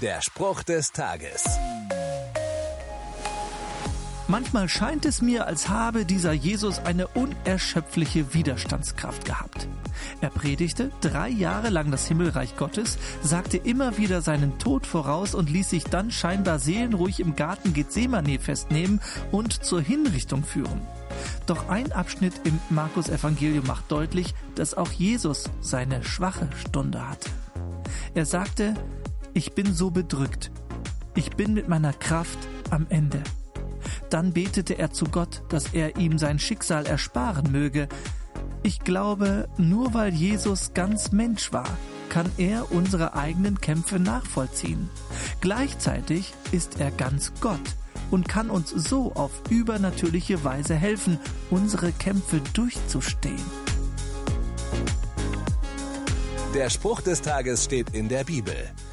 Der Spruch des Tages. Manchmal scheint es mir, als habe dieser Jesus eine unerschöpfliche Widerstandskraft gehabt. Er predigte drei Jahre lang das Himmelreich Gottes, sagte immer wieder seinen Tod voraus und ließ sich dann scheinbar seelenruhig im Garten Gethsemane festnehmen und zur Hinrichtung führen. Doch ein Abschnitt im Markus Evangelium macht deutlich, dass auch Jesus seine schwache Stunde hatte. Er sagte, ich bin so bedrückt, ich bin mit meiner Kraft am Ende. Dann betete er zu Gott, dass er ihm sein Schicksal ersparen möge. Ich glaube, nur weil Jesus ganz Mensch war, kann er unsere eigenen Kämpfe nachvollziehen. Gleichzeitig ist er ganz Gott und kann uns so auf übernatürliche Weise helfen, unsere Kämpfe durchzustehen. Der Spruch des Tages steht in der Bibel.